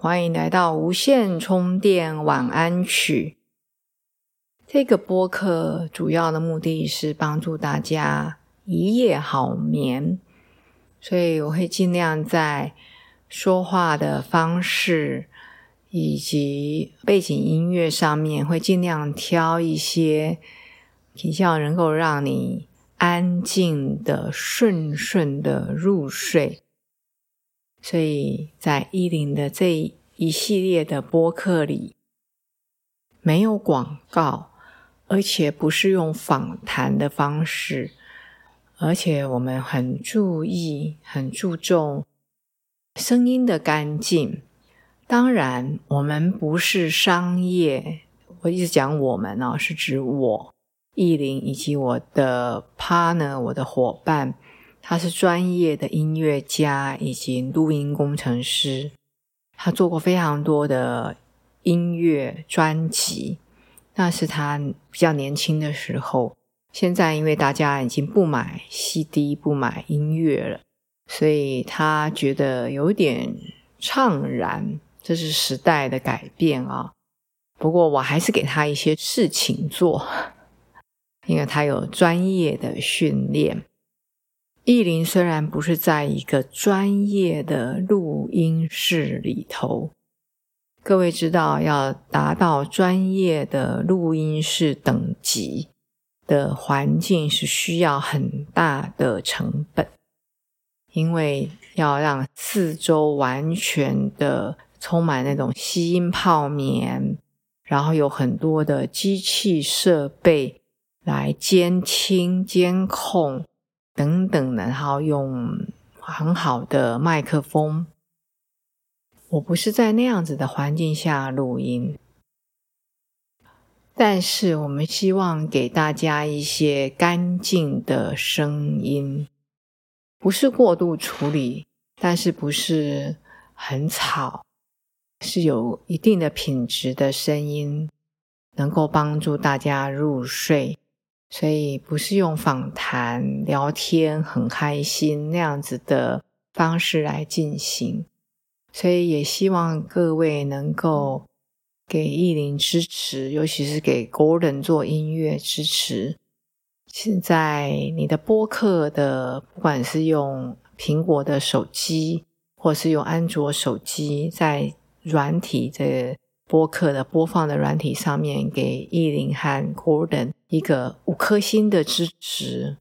欢迎来到无线充电晚安曲。这个播客主要的目的是帮助大家一夜好眠，所以我会尽量在说话的方式以及背景音乐上面，会尽量挑一些比较能够让你安静的、顺顺的入睡。所以在一零的这一系列的播客里，没有广告，而且不是用访谈的方式，而且我们很注意、很注重声音的干净。当然，我们不是商业，我一直讲我们哦，是指我艺林以及我的 partner、我的伙伴。他是专业的音乐家以及录音工程师，他做过非常多的音乐专辑。那是他比较年轻的时候。现在因为大家已经不买 CD、不买音乐了，所以他觉得有点怅然。这是时代的改变啊！不过我还是给他一些事情做，因为他有专业的训练。意林虽然不是在一个专业的录音室里头，各位知道，要达到专业的录音室等级的环境是需要很大的成本，因为要让四周完全的充满那种吸音泡棉，然后有很多的机器设备来监听监控。等等，然后用很好的麦克风。我不是在那样子的环境下录音，但是我们希望给大家一些干净的声音，不是过度处理，但是不是很吵，是有一定的品质的声音，能够帮助大家入睡。所以不是用访谈、聊天很开心那样子的方式来进行，所以也希望各位能够给意林支持，尤其是给 Gordon 做音乐支持。现在你的播客的，不管是用苹果的手机，或是用安卓手机，在软体的。播客的播放的软体上面，给意林和 Gordon 一个五颗星的支持，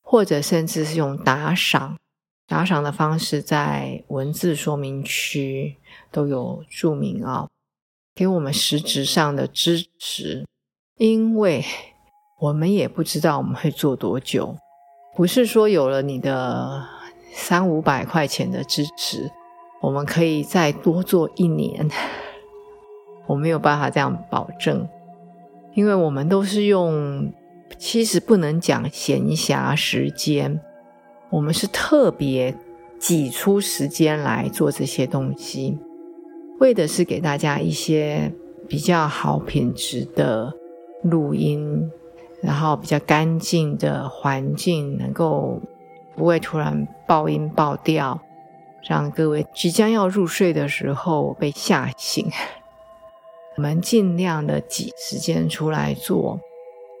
或者甚至是用打赏，打赏的方式在文字说明区都有注明啊，给我们实质上的支持，因为我们也不知道我们会做多久，不是说有了你的三五百块钱的支持，我们可以再多做一年。我没有办法这样保证，因为我们都是用，其实不能讲闲暇时间，我们是特别挤出时间来做这些东西，为的是给大家一些比较好品质的录音，然后比较干净的环境，能够不会突然爆音爆掉，让各位即将要入睡的时候被吓醒。我们尽量的挤时间出来做，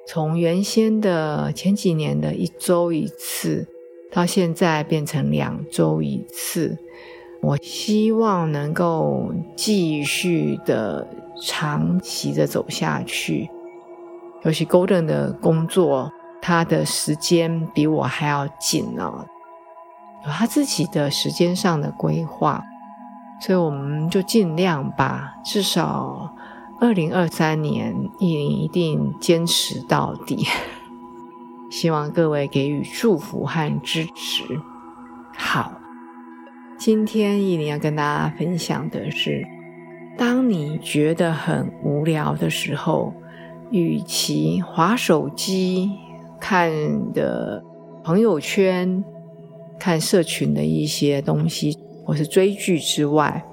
从原先的前几年的一周一次，到现在变成两周一次。我希望能够继续的长期的走下去。尤其 Golden 的工作，他的时间比我还要紧呢，有他自己的时间上的规划，所以我们就尽量吧，至少。二零二三年，意林一定坚持到底。希望各位给予祝福和支持。好，今天意林要跟大家分享的是当你觉得很无聊的时候，与其划手机、看的朋友圈、看社群的一些东西，或是追剧之外，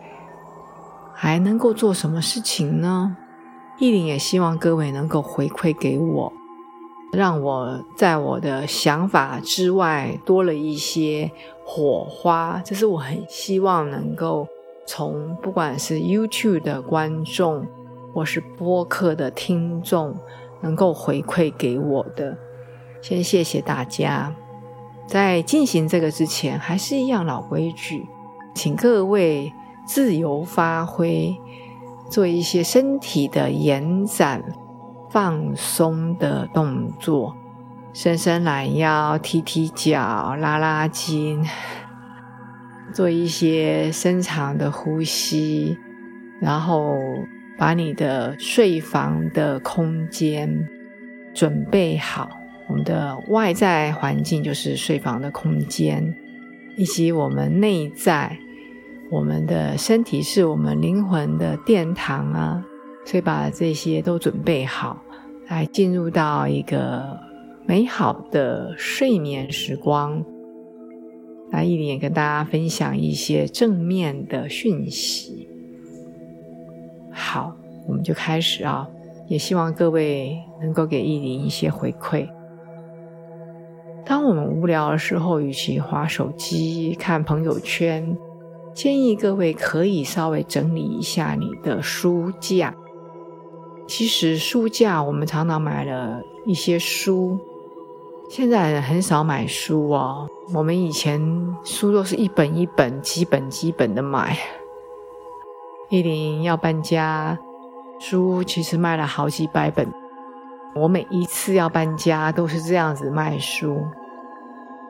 还能够做什么事情呢？意林也希望各位能够回馈给我，让我在我的想法之外多了一些火花。这是我很希望能够从不管是 YouTube 的观众，或是播客的听众，能够回馈给我的。先谢谢大家。在进行这个之前，还是一样老规矩，请各位自由发挥。做一些身体的延展、放松的动作，伸伸懒腰、踢踢脚、拉拉筋，做一些深长的呼吸，然后把你的睡房的空间准备好。我们的外在环境就是睡房的空间，以及我们内在。我们的身体是我们灵魂的殿堂啊，所以把这些都准备好，来进入到一个美好的睡眠时光。来，一点跟大家分享一些正面的讯息。好，我们就开始啊，也希望各位能够给意林一些回馈。当我们无聊的时候，与其划手机、看朋友圈。建议各位可以稍微整理一下你的书架。其实书架我们常常买了一些书，现在很少买书哦。我们以前书都是一本一本、几本几本的买。一林要搬家，书其实卖了好几百本。我每一次要搬家都是这样子卖书。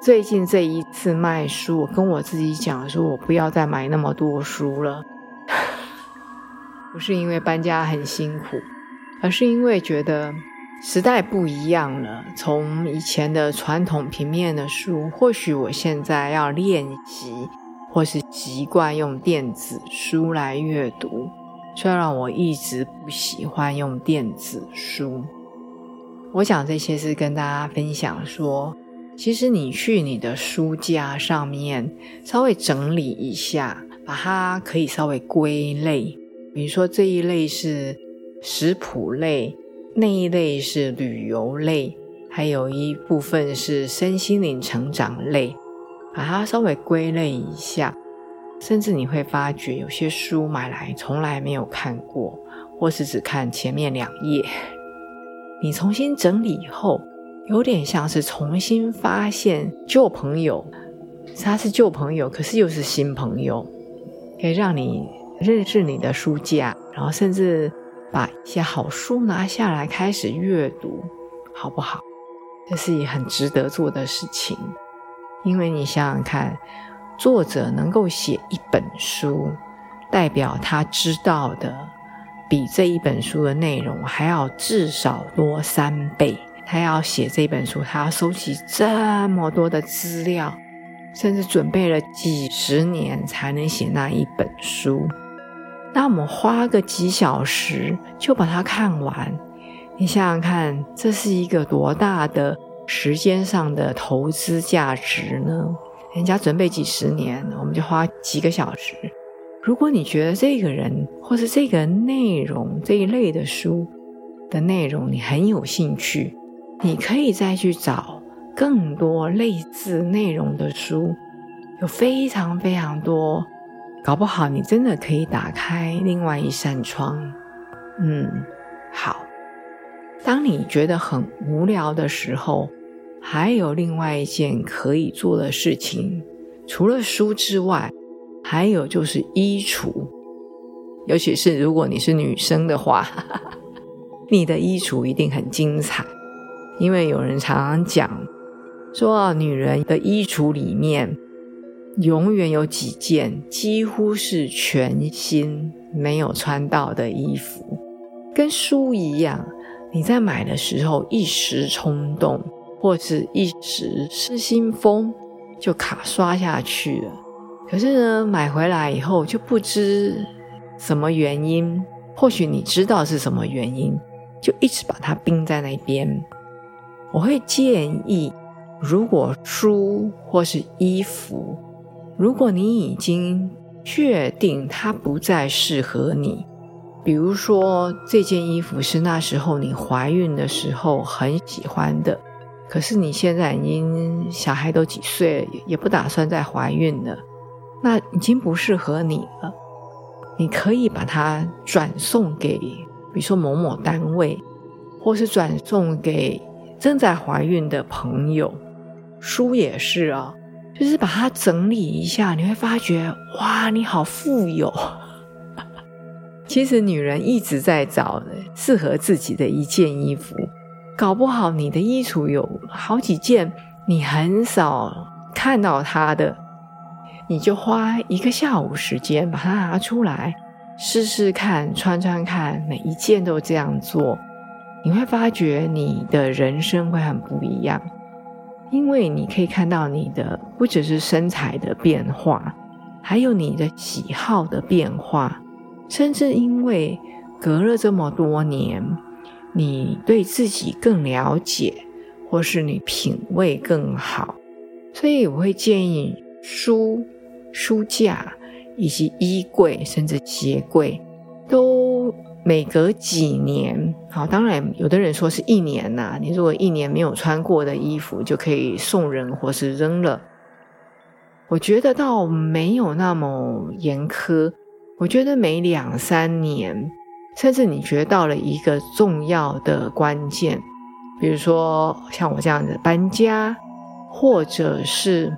最近这一次卖书，我跟我自己讲说，我不要再买那么多书了。不是因为搬家很辛苦，而是因为觉得时代不一样了。从以前的传统平面的书，或许我现在要练习，或是习惯用电子书来阅读。虽然我一直不喜欢用电子书，我讲这些是跟大家分享说。其实你去你的书架上面稍微整理一下，把它可以稍微归类。比如说这一类是食谱类，那一类是旅游类，还有一部分是身心灵成长类，把它稍微归类一下。甚至你会发觉有些书买来从来没有看过，或是只看前面两页，你重新整理以后。有点像是重新发现旧朋友，他是旧朋友，可是又是新朋友，可以让你认识你的书架，然后甚至把一些好书拿下来开始阅读，好不好？这是很值得做的事情，因为你想想看，作者能够写一本书，代表他知道的比这一本书的内容还要至少多三倍。他要写这本书，他要收集这么多的资料，甚至准备了几十年才能写那一本书。那我们花个几小时就把它看完，你想想看，这是一个多大的时间上的投资价值呢？人家准备几十年，我们就花几个小时。如果你觉得这个人或是这个内容这一类的书的内容你很有兴趣，你可以再去找更多类似内容的书，有非常非常多，搞不好你真的可以打开另外一扇窗。嗯，好。当你觉得很无聊的时候，还有另外一件可以做的事情，除了书之外，还有就是衣橱。尤其是如果你是女生的话，你的衣橱一定很精彩。因为有人常常讲说，女人的衣橱里面永远有几件几乎是全新、没有穿到的衣服，跟书一样，你在买的时候一时冲动，或是一时失心疯，就卡刷下去了。可是呢，买回来以后就不知什么原因？或许你知道是什么原因，就一直把它冰在那边。我会建议，如果书或是衣服，如果你已经确定它不再适合你，比如说这件衣服是那时候你怀孕的时候很喜欢的，可是你现在已经小孩都几岁，也不打算再怀孕了，那已经不适合你了。你可以把它转送给，比如说某某单位，或是转送给正在怀孕的朋友。书也是啊，就是把它整理一下，你会发觉，哇，你好富有。其实女人一直在找适合自己的一件衣服，搞不好你的衣橱有好几件，你很少看到它的。你就花一个下午时间把它拿出来试试看，穿穿看，每一件都这样做，你会发觉你的人生会很不一样，因为你可以看到你的不只是身材的变化，还有你的喜好的变化，甚至因为隔了这么多年，你对自己更了解，或是你品味更好，所以我会建议书。书架以及衣柜，甚至鞋柜，都每隔几年，好，当然有的人说是一年呐。你如果一年没有穿过的衣服，就可以送人或是扔了。我觉得倒没有那么严苛。我觉得每两三年，甚至你觉得到了一个重要的关键，比如说像我这样子搬家，或者是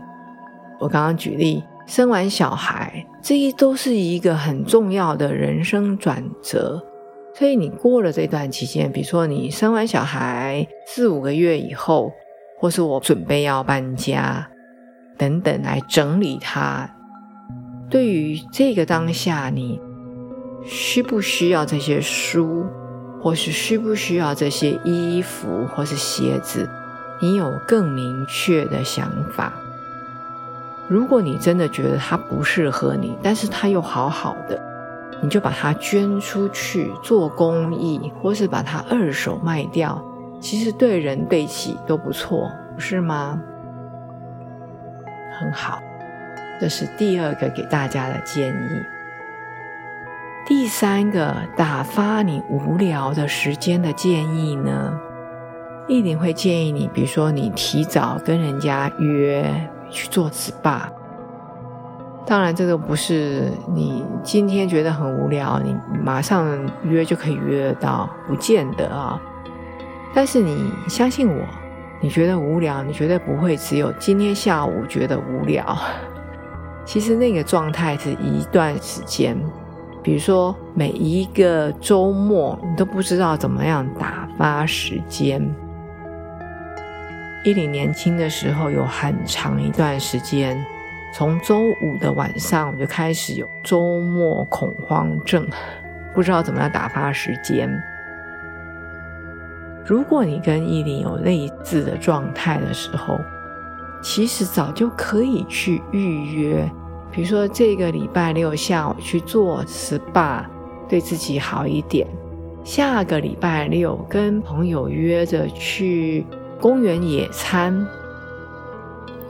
我刚刚举例。生完小孩，这一都是一个很重要的人生转折。所以你过了这段期间，比如说你生完小孩四五个月以后，或是我准备要搬家等等来整理它。对于这个当下，你需不需要这些书，或是需不需要这些衣服或是鞋子？你有更明确的想法。如果你真的觉得它不适合你，但是它又好好的，你就把它捐出去做公益，或是把它二手卖掉，其实对人对己都不错，不是吗？很好，这是第二个给大家的建议。第三个打发你无聊的时间的建议呢，一定会建议你，比如说你提早跟人家约。去做 SPA，当然这个不是你今天觉得很无聊，你马上约就可以约得到，不见得啊。但是你相信我，你觉得无聊，你绝对不会只有今天下午觉得无聊。其实那个状态是一段时间，比如说每一个周末，你都不知道怎么样打发时间。伊林年轻的时候，有很长一段时间，从周五的晚上我就开始有周末恐慌症，不知道怎么样打发时间。如果你跟伊林有类似的状态的时候，其实早就可以去预约，比如说这个礼拜六下午去做 SPA，对自己好一点；下个礼拜六跟朋友约着去。公园野餐，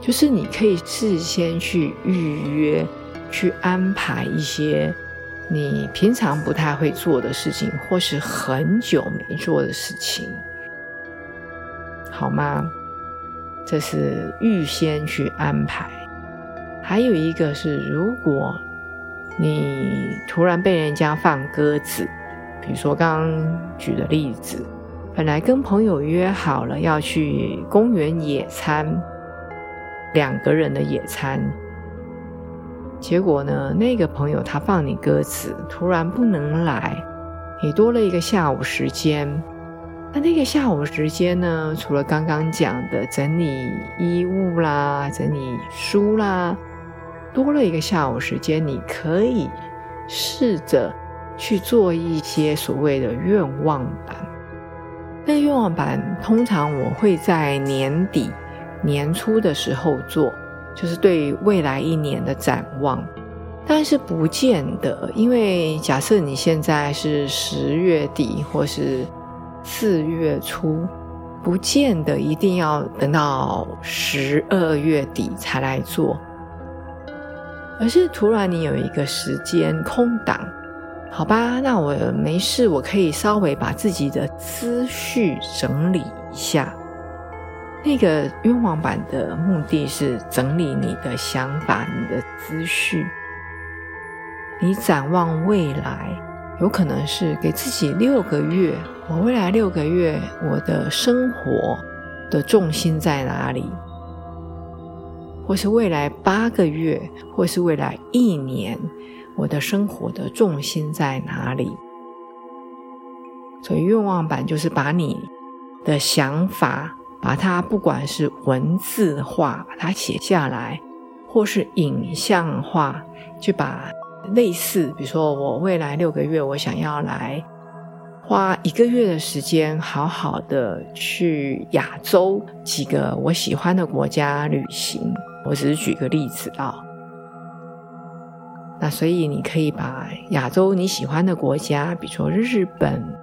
就是你可以事先去预约，去安排一些你平常不太会做的事情，或是很久没做的事情，好吗？这是预先去安排。还有一个是，如果你突然被人家放鸽子，比如说刚刚举的例子。本来跟朋友约好了要去公园野餐，两个人的野餐。结果呢，那个朋友他放你鸽子，突然不能来，你多了一个下午时间。那那个下午时间呢，除了刚刚讲的整理衣物啦、整理书啦，多了一个下午时间，你可以试着去做一些所谓的愿望版。那个愿望版通常我会在年底、年初的时候做，就是对未来一年的展望。但是不见得，因为假设你现在是十月底或是四月初，不见得一定要等到十二月底才来做，而是突然你有一个时间空档，好吧？那我没事，我可以稍微把自己的思绪整理一下。那个愿望版的目的是整理你的想法、你的思绪。你展望未来，有可能是给自己六个月。我未来六个月，我的生活的重心在哪里？或是未来八个月，或是未来一年，我的生活的重心在哪里？所以愿望版就是把你的想法。把它不管是文字化，把它写下来，或是影像化，去把类似，比如说我未来六个月，我想要来花一个月的时间，好好的去亚洲几个我喜欢的国家旅行。我只是举个例子啊，那所以你可以把亚洲你喜欢的国家，比如说日本。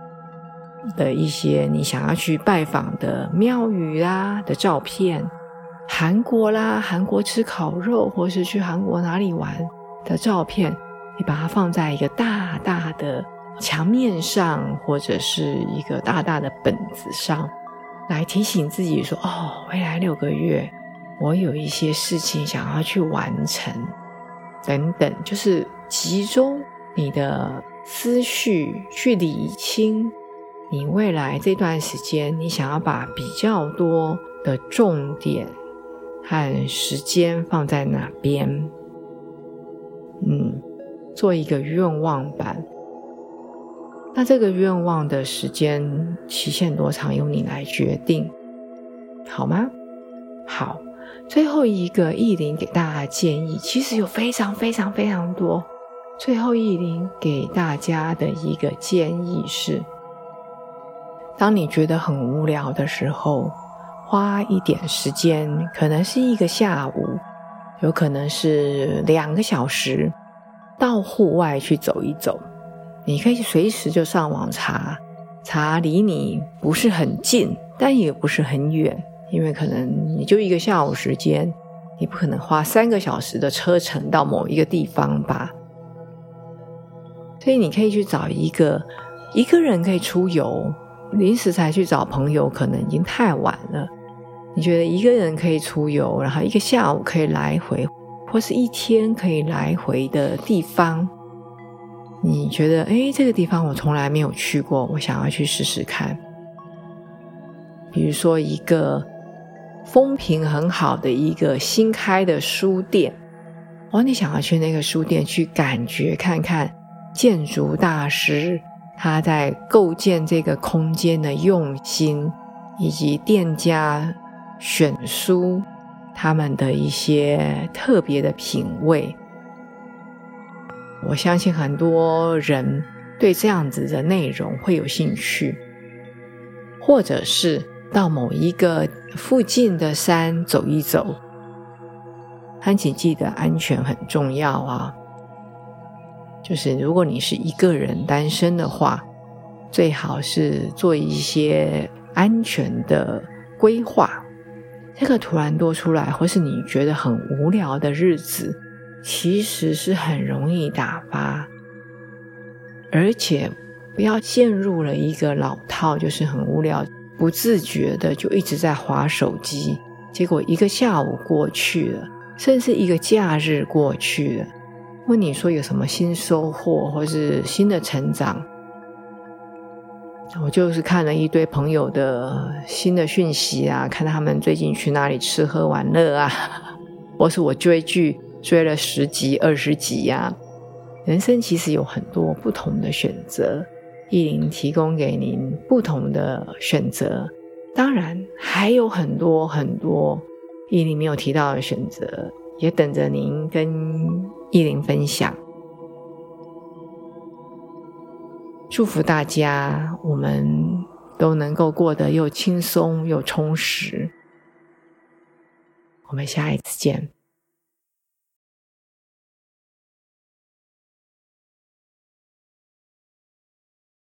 的一些你想要去拜访的庙宇啊的照片，韩国啦，韩国吃烤肉，或是去韩国哪里玩的照片，你把它放在一个大大的墙面上，或者是一个大大的本子上，来提醒自己说：哦，未来六个月，我有一些事情想要去完成，等等，就是集中你的思绪去理清。你未来这段时间，你想要把比较多的重点和时间放在哪边？嗯，做一个愿望版。那这个愿望的时间期限多长，由你来决定，好吗？好，最后一个意林给大家建议，其实有非常非常非常多。最后意林给大家的一个建议是。当你觉得很无聊的时候，花一点时间，可能是一个下午，有可能是两个小时，到户外去走一走。你可以随时就上网查查，离你不是很近，但也不是很远，因为可能你就一个下午时间，你不可能花三个小时的车程到某一个地方吧。所以你可以去找一个一个人可以出游。临时才去找朋友，可能已经太晚了。你觉得一个人可以出游，然后一个下午可以来回，或是一天可以来回的地方？你觉得，哎，这个地方我从来没有去过，我想要去试试看。比如说，一个风评很好的一个新开的书店，哦，你想要去那个书店去感觉看看建筑大师。他在构建这个空间的用心，以及店家选书他们的一些特别的品味，我相信很多人对这样子的内容会有兴趣，或者是到某一个附近的山走一走。但请记得安全很重要啊。就是如果你是一个人单身的话，最好是做一些安全的规划。这个突然多出来，或是你觉得很无聊的日子，其实是很容易打发。而且不要陷入了一个老套，就是很无聊，不自觉的就一直在划手机，结果一个下午过去了，甚至一个假日过去了。问你说有什么新收获，或是新的成长？我就是看了一堆朋友的新的讯息啊，看他们最近去哪里吃喝玩乐啊，或是我追剧追了十集、二十集呀。人生其实有很多不同的选择，意林提供给您不同的选择。当然还有很多很多意林没有提到的选择。也等着您跟意林分享。祝福大家，我们都能够过得又轻松又充实。我们下一次见。